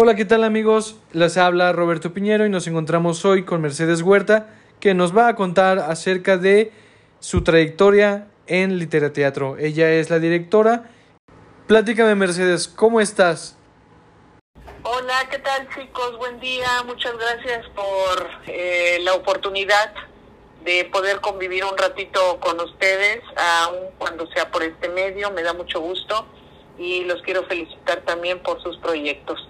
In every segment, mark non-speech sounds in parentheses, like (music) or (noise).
Hola, ¿qué tal amigos? Les habla Roberto Piñero y nos encontramos hoy con Mercedes Huerta, que nos va a contar acerca de su trayectoria en Literateatro. Ella es la directora. Platícame, Mercedes, ¿cómo estás? Hola, ¿qué tal chicos? Buen día, muchas gracias por eh, la oportunidad de poder convivir un ratito con ustedes, aun cuando sea por este medio, me da mucho gusto y los quiero felicitar también por sus proyectos.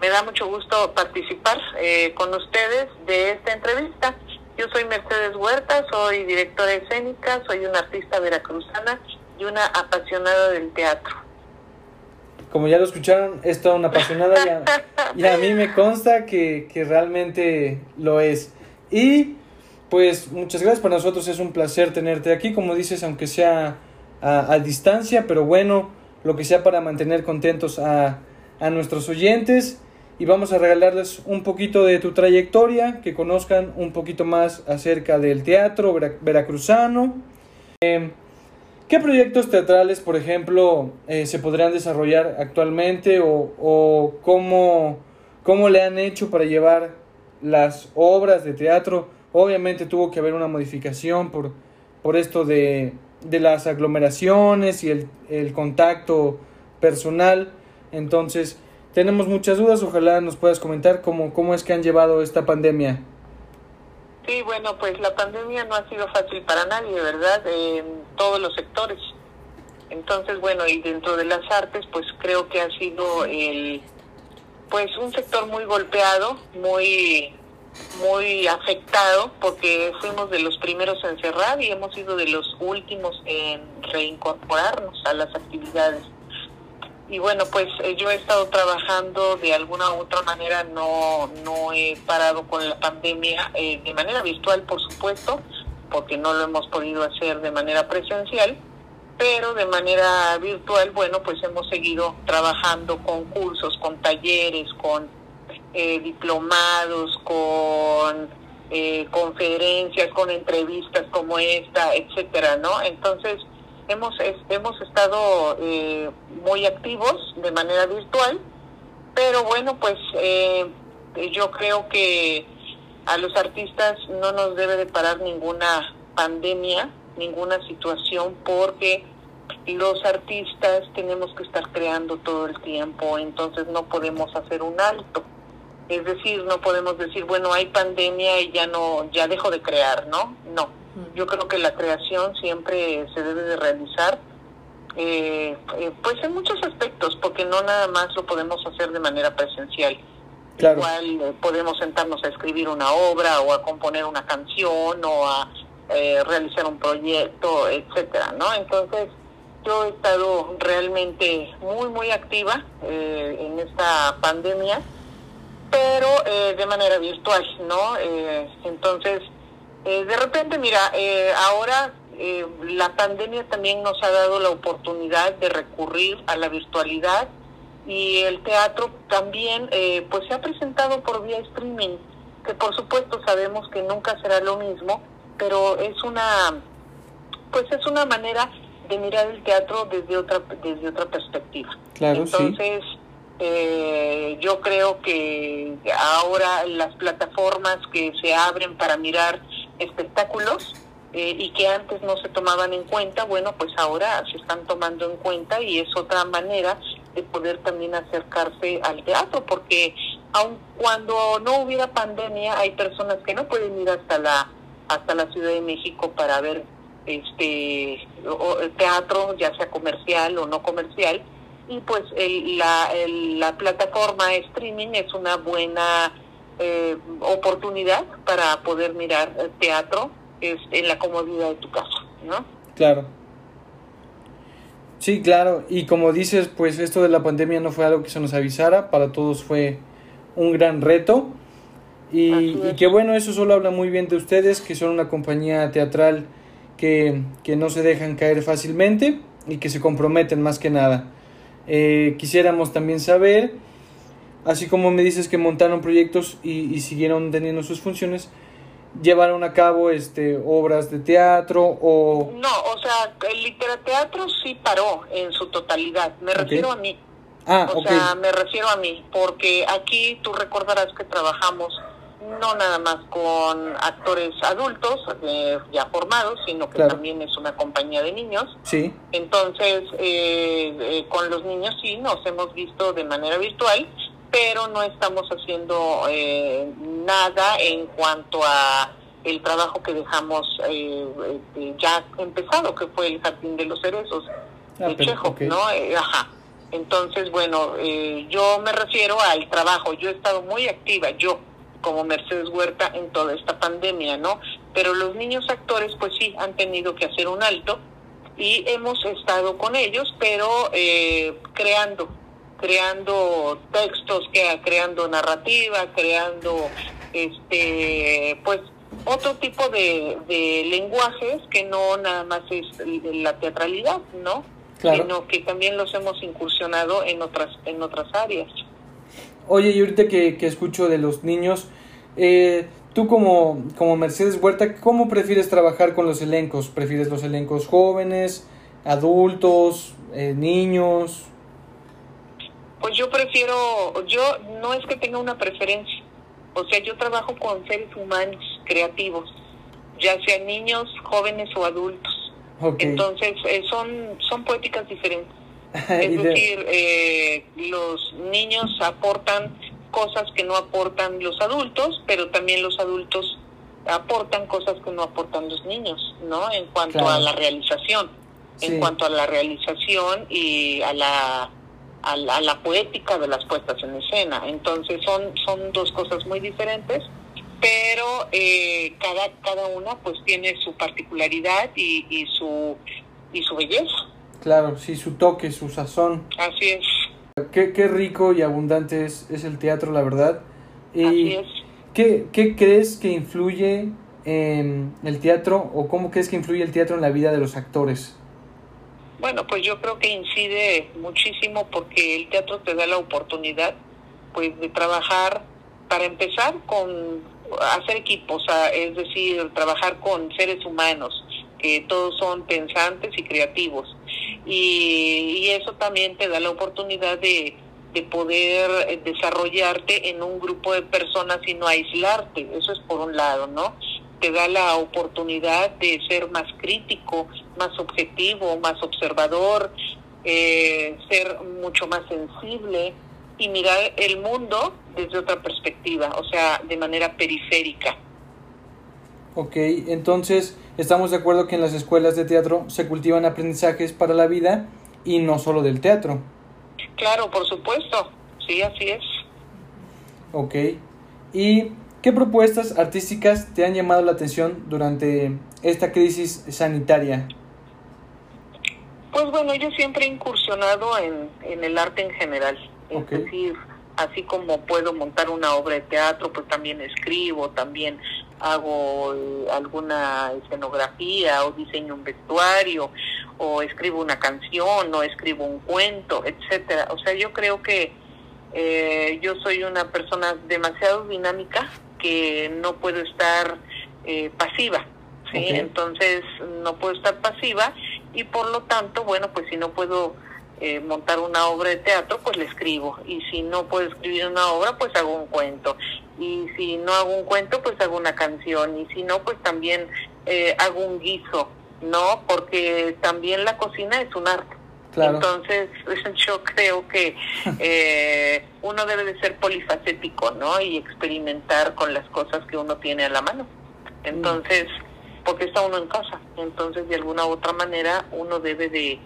Me da mucho gusto participar eh, con ustedes de esta entrevista. Yo soy Mercedes Huerta, soy directora escénica, soy una artista veracruzana y una apasionada del teatro. Como ya lo escucharon, es toda una apasionada y a, mí me consta que, que realmente lo es. Y pues muchas gracias, para nosotros es un placer tenerte aquí, como dices, aunque sea a, a distancia, pero bueno, lo que sea para mantener contentos a, a nuestros oyentes y vamos a regalarles un poquito de tu trayectoria, que conozcan un poquito más acerca del teatro veracruzano. Em, ¿Qué proyectos teatrales, por ejemplo, eh, se podrían desarrollar actualmente o, o cómo, cómo, le han hecho para llevar las obras de teatro? Obviamente tuvo que haber una modificación por, por esto de, de las aglomeraciones y el, el contacto personal. Entonces, tenemos muchas dudas, ojalá nos puedas comentar cómo, cómo es que han llevado esta pandemia. Sí, bueno, pues la pandemia no ha sido fácil para nadie, ¿verdad? En todos los sectores. Entonces, bueno, y dentro de las artes, pues creo que ha sido el, pues un sector muy golpeado, muy, muy afectado, porque fuimos de los primeros en cerrar y hemos sido de los últimos en reincorporarnos a las actividades y bueno, pues eh, yo he estado trabajando de alguna u otra manera, no, no he parado con la pandemia eh, de manera virtual, por supuesto, porque no lo hemos podido hacer de manera presencial, pero de manera virtual, bueno, pues hemos seguido trabajando con cursos, con talleres, con eh, diplomados, con conferencias, con entrevistas como esta, etcétera, ¿no? Entonces, hemos, hemos estado eh, muy activos de manera virtual, pero bueno, pues eh, yo creo que a los artistas no nos debe de parar ninguna pandemia, ninguna situación, porque los artistas tenemos que estar creando todo el tiempo, entonces no podemos hacer un alto. Es decir, no podemos decir, bueno, hay pandemia y ya no, ya dejo de crear, ¿no? No yo creo que la creación siempre se debe de realizar, eh, eh, pues en muchos aspectos, porque no nada más lo podemos hacer de manera presencial. Igual eh, podemos sentarnos a escribir una obra o a componer una canción o a realizar un proyecto, etcétera, ¿no? Entonces, yo he estado realmente muy, muy activa en esta pandemia, pero de manera virtual, ¿no? entonces, eh, de repente, mira, eh, ahora eh, la pandemia también nos ha dado la oportunidad de recurrir a la virtualidad y el teatro también pues se ha presentado por vía streaming, que por supuesto sabemos que nunca será lo mismo, pero es una pues es una manera de mirar el teatro desde otra desde otra perspectiva. Claro, Entonces, yo creo que ahora las plataformas que se abren para mirar espectáculos eh, y que antes no se tomaban en cuenta, bueno, pues ahora se están tomando en cuenta y es otra manera de poder también acercarse al teatro, porque aun cuando no hubiera pandemia, hay personas que no pueden ir hasta la hasta la Ciudad de México para ver este teatro, ya sea comercial o no comercial, y pues la, la plataforma streaming es una buena eh, oportunidad para poder mirar teatro en la comodidad de tu casa, ¿no? Claro. Sí, claro. Y como dices, pues esto de la pandemia no fue algo que se nos avisara, para todos fue un gran reto. Y, y que bueno, eso solo habla muy bien de ustedes, que son una compañía teatral que, que no se dejan caer fácilmente y que se comprometen más que nada. Eh, quisiéramos también saber así como me dices que montaron proyectos y, siguieron teniendo sus funciones, llevaron a cabo este obras de teatro o no o sea el literateatro sí paró en su totalidad. Me refiero a mí. Ah, o sea, me refiero a mí, porque aquí tú recordarás que trabajamos no nada más con actores adultos eh, ya formados, sino que también es una compañía de niños. Sí. Entonces, eh, eh, con los niños sí nos hemos visto de manera virtual, pero no estamos haciendo nada en cuanto a el trabajo que dejamos ya empezado, que fue el Jardín de los Cerezos ah, de Chejo, ¿no? ajá. Entonces, bueno, yo me refiero al trabajo. Yo he estado muy activa, yo como Mercedes Huerta en toda esta pandemia, ¿no? Pero los niños actores pues sí han tenido que hacer un alto y hemos estado con ellos, pero eh, creando, creando textos, que, creando narrativa, creando este pues otro tipo de, de lenguajes que no nada más es la teatralidad, ¿no? Sino que también los hemos incursionado en otras, en otras áreas. Oye, y ahorita que, que escucho de los niños, eh, tú como, como Mercedes Huerta, ¿cómo prefieres trabajar con los elencos? ¿Prefieres los elencos jóvenes, adultos, eh, niños? Pues yo prefiero, yo no es que tenga una preferencia, o sea, yo trabajo con seres humanos creativos, ya sean niños, jóvenes o adultos. Entonces, eh, son, son poéticas diferentes. (laughs) Es decir, eh, los niños aportan cosas que no aportan los adultos, pero también los adultos aportan cosas que no aportan los niños, ¿no? En cuanto a la realización, en cuanto a la realización y a la, a la, poética de las puestas en escena. Entonces son, son dos cosas muy diferentes, pero eh, cada, cada una pues tiene su particularidad y, y, su, y su belleza. Claro, sí, su toque, su sazón. Así es. Qué, qué rico y abundante es, es, el teatro, la verdad. Y Así es. ¿qué, ¿Qué crees que influye en el teatro o cómo crees que influye el teatro en la vida de los actores? Bueno, pues yo creo que incide muchísimo porque el teatro te da la oportunidad pues de trabajar para empezar con hacer equipos, es decir, trabajar con seres humanos que todos son pensantes y creativos. Y, eso también te da la oportunidad de, de poder desarrollarte en un grupo de personas y no aislarte. Eso es por un lado, ¿no? Te da la oportunidad de ser más crítico, más objetivo, más observador, eh, ser mucho más sensible y mirar el mundo desde otra perspectiva, o sea, de manera periférica. Ok, entonces estamos de acuerdo que en las escuelas de teatro se cultivan aprendizajes para la vida y no solo del teatro. Claro, por supuesto, sí, así es. Ok, ¿y qué propuestas artísticas te han llamado la atención durante esta crisis sanitaria? Pues bueno, yo siempre he incursionado en, en el arte en general, es decir, así como puedo montar una obra de teatro, pues también escribo, también hago eh, alguna escenografía o diseño un vestuario o escribo una canción o escribo un cuento, etcétera. O sea, yo creo que eh, yo soy una persona demasiado dinámica que no puedo estar eh, pasiva, ¿sí? Entonces no puedo estar pasiva y por lo tanto, bueno, pues si no puedo eh, montar una obra de teatro, pues le escribo. Y si no puedo escribir una obra, pues hago un cuento. Y si no hago un cuento, pues hago una canción. Y si no, pues también eh, hago un guiso, ¿no? Porque también la cocina es un arte. Entonces, (laughs) yo creo que (laughs) eh, uno debe de ser polifacético, ¿no? Y experimentar con las cosas que uno tiene a la mano. Entonces, porque está uno en casa. Entonces, de alguna u otra manera, uno debe de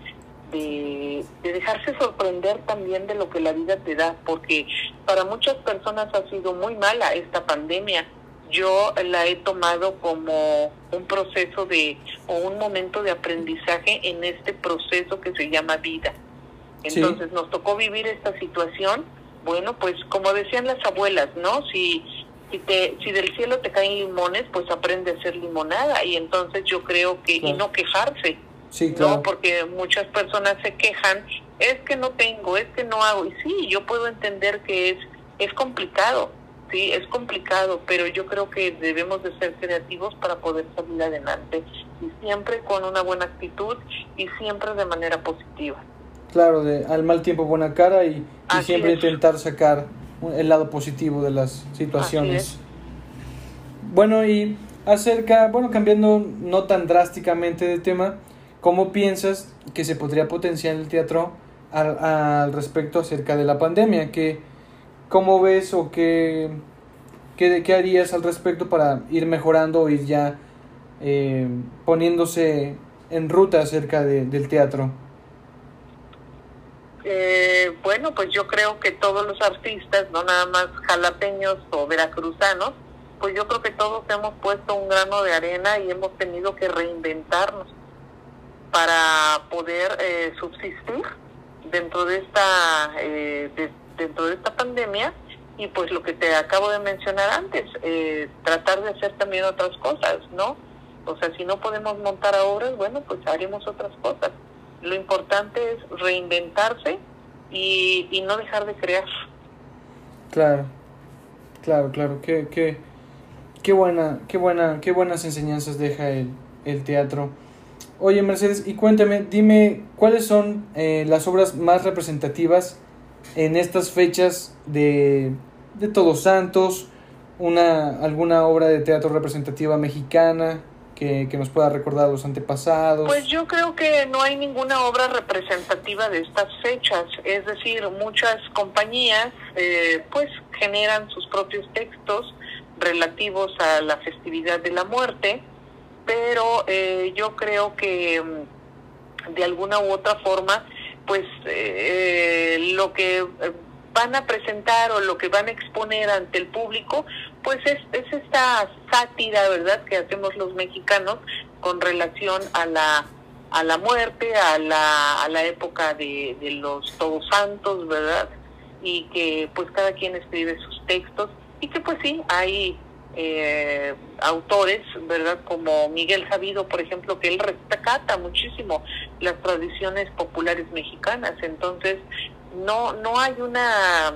de, dejarse sorprender también de lo que la vida te da, porque para muchas personas ha sido muy mala esta pandemia. Yo la he tomado como un proceso de o un momento de aprendizaje en este proceso que se llama vida. Entonces nos tocó vivir esta situación. Bueno, pues como decían las abuelas, ¿no? Si si, te, si del cielo te caen limones, pues aprende a hacer limonada. Y entonces yo creo que, y no quejarse, Sí, claro. ¿no? Porque muchas personas se quejan, es que no tengo, es que no hago. Y sí, yo puedo entender que es, es complicado, sí, es complicado, pero yo creo que debemos de ser creativos para poder salir adelante y siempre con una buena actitud y siempre de manera positiva. Claro, de al mal tiempo buena cara y, siempre intentar sacar el lado positivo de las situaciones. Bueno, y acerca, bueno, cambiando no tan drásticamente de tema, ¿cómo piensas que se podría potenciar el teatro al, al respecto acerca de la pandemia? ¿Qué, ¿Cómo ves o qué, qué, qué harías al respecto para ir mejorando o ir ya eh, poniéndose en ruta acerca de, del teatro? Eh, bueno, pues yo creo que todos los artistas, no nada más jalapeños o veracruzanos, pues yo creo que todos hemos puesto un grano de arena y hemos tenido que reinventarnos para poder eh, subsistir dentro de esta eh, dentro de esta pandemia y pues lo que te acabo de mencionar antes eh, tratar de hacer también otras cosas no o sea si no podemos montar obras bueno pues haremos otras cosas lo importante es reinventarse y, y no dejar de crear. Claro claro claro qué qué qué buena qué buena qué buenas enseñanzas deja el, el teatro. Oye, Mercedes, y cuéntame, dime, ¿cuáles son eh, las obras más representativas en estas fechas de, de Todos Santos? Una, ¿Alguna obra de teatro representativa mexicana que, nos pueda recordar los antepasados? Pues yo creo que no hay ninguna obra representativa de estas fechas, es decir, muchas compañías eh, pues generan sus propios textos relativos a la festividad de la muerte pero eh, yo creo que mm, de alguna u otra forma, pues eh, lo que eh, van a presentar o lo que van a exponer ante el público, pues es, es esta sátira, ¿verdad?, que hacemos los mexicanos con relación a la a la muerte, a la, a la época de, de los todos santos, ¿verdad? Y que pues cada quien escribe sus textos y que pues sí, hay eh, autores, ¿verdad? Como Miguel Sabido, por ejemplo, que él rescata muchísimo las tradiciones populares mexicanas. Entonces, no, no hay una,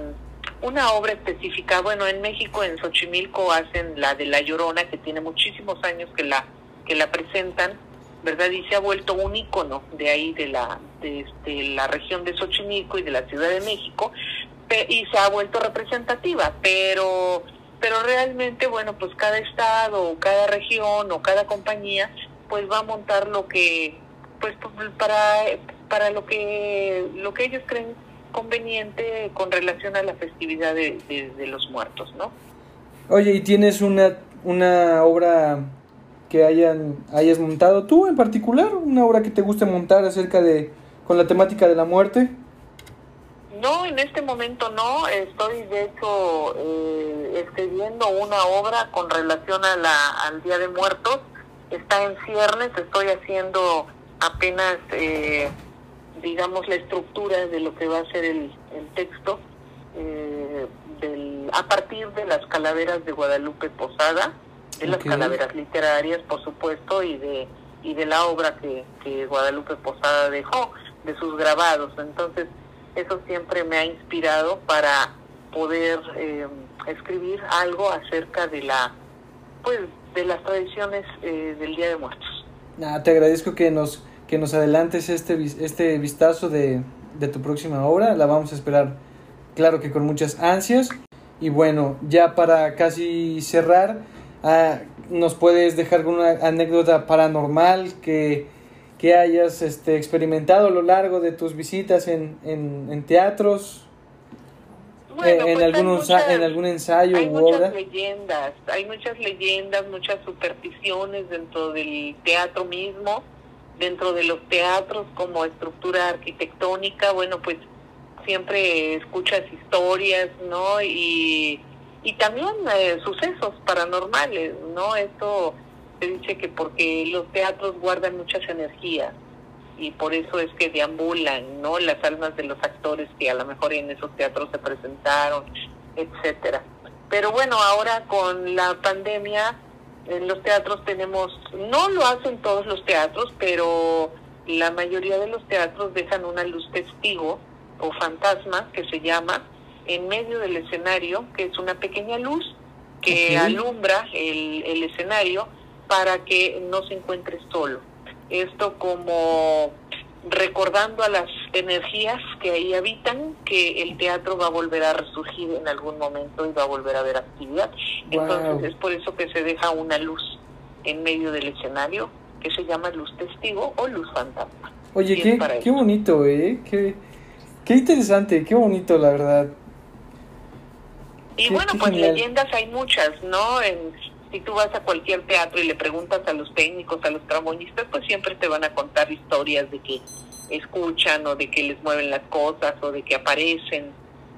una obra específica. Bueno, en México, en Xochimilco, hacen la de La Llorona, que tiene muchísimos años que la, que la presentan, ¿verdad? Y se ha vuelto un ícono de ahí, de la, de, este, la región de Xochimilco y de la Ciudad de México, y se ha vuelto representativa, pero pero realmente, bueno, pues cada estado o cada región o cada compañía pues va a montar lo que, pues para, para lo que, lo que ellos creen conveniente con relación a la festividad de, de, los muertos, ¿no? Oye, ¿y tienes una, una obra que hayan, hayas montado tú en particular? ¿Una obra que te guste montar acerca de, con la temática de la muerte? No, en este momento no. Estoy, de hecho, eh, escribiendo una obra con relación a la, al Día de Muertos. Está en ciernes. Estoy haciendo apenas, eh, digamos, la estructura de lo que va a ser el, el texto eh, del, a partir de las calaveras de Guadalupe Posada, de las calaveras literarias, por supuesto, y de y de la obra que, que Guadalupe Posada dejó, de sus grabados. Entonces, eso siempre me ha inspirado para poder eh, escribir algo acerca de la pues de las tradiciones eh, del Día de Muertos. Ah, te agradezco que nos que nos adelantes este este vistazo de, de tu próxima obra, la vamos a esperar claro que con muchas ansias. Y bueno, ya para casi cerrar, ah, nos puedes dejar alguna anécdota paranormal que que hayas este, experimentado a lo largo de tus visitas en, en, teatros, en, pues algún, en algún ensayo hay muchas leyendas, hay muchas leyendas, muchas supersticiones dentro del teatro mismo, dentro de los teatros como estructura arquitectónica, bueno, pues siempre escuchas historias, ¿no? Y, y también eh, sucesos paranormales, ¿no? Esto se dice que porque los teatros guardan muchas energías y por eso es que deambulan, ¿no? Las almas de los actores que a lo mejor en esos teatros se presentaron, etcétera. Pero bueno, ahora con la pandemia en los teatros tenemos, no lo hacen todos los teatros, pero la mayoría de los teatros dejan una luz testigo o fantasma que se llama en medio del escenario, que es una pequeña luz que alumbra el, el escenario para que no se encuentre solo. Esto como recordando a las energías que ahí habitan que el teatro va a volver a resurgir en algún momento y va a volver a haber actividad. Entonces es por eso que se deja una luz en medio del escenario que se llama luz testigo o luz fantasma. Oye, qué, qué bonito, ¿eh? Qué, qué interesante, qué bonito, la verdad. Y bueno, pues leyendas hay muchas, ¿no? En, si tú vas a cualquier teatro y le preguntas a los técnicos, a los tramonistas, pues siempre te van a contar historias de que escuchan o de que les mueven las cosas o de que aparecen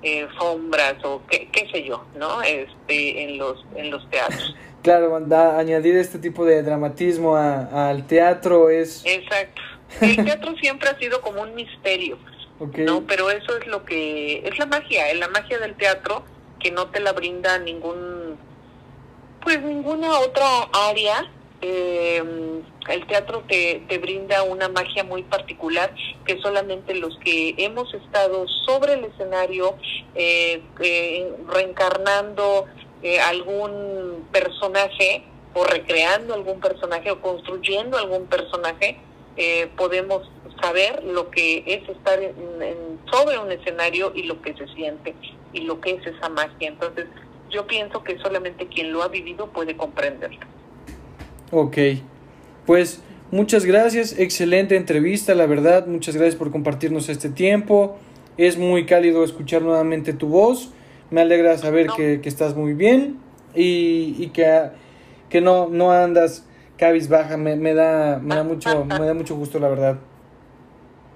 eh, sombras o qué, qué sé yo, ¿no? Este, en los en los teatros. (laughs) Claro, añadir este tipo de dramatismo al teatro es... Exacto. El teatro siempre ha sido como un misterio, ¿no? Pero eso es lo que... Es la magia, es la magia del teatro que no te la brinda ningún... Pues ninguna otra área. Eh, el teatro te, te brinda una magia muy particular que solamente los que hemos estado sobre el escenario eh, eh, reencarnando eh, algún personaje o recreando algún personaje o construyendo algún personaje, eh, podemos saber lo que es estar en, sobre un escenario y lo que se siente y lo que es esa magia. Entonces, yo pienso que solamente quien lo ha vivido puede comprenderlo. Ok, pues muchas gracias, excelente entrevista, la verdad, muchas gracias por compartirnos este tiempo. Es muy cálido escuchar nuevamente tu voz me alegra saber que, estás muy bien y, y que, que no, no andas cabizbaja. Me, me, da, me, da mucho, me da mucho gusto, la verdad.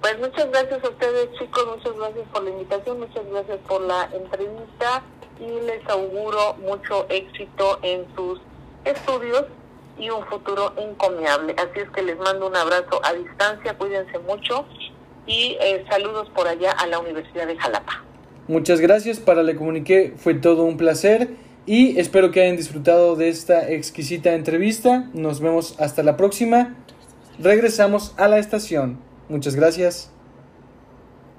Pues muchas gracias a ustedes, chicos. Muchas gracias por la invitación. Muchas gracias por la entrevista. Y les auguro mucho éxito en sus estudios y un futuro encomiable. Así es que les mando un abrazo a distancia. Cuídense mucho. Y eh, saludos por allá a la Universidad de Jalapa. Muchas gracias, para Le Comuniqué fue todo un placer y espero que hayan disfrutado de esta exquisita entrevista. Nos vemos hasta la próxima. Regresamos a la estación. Muchas gracias.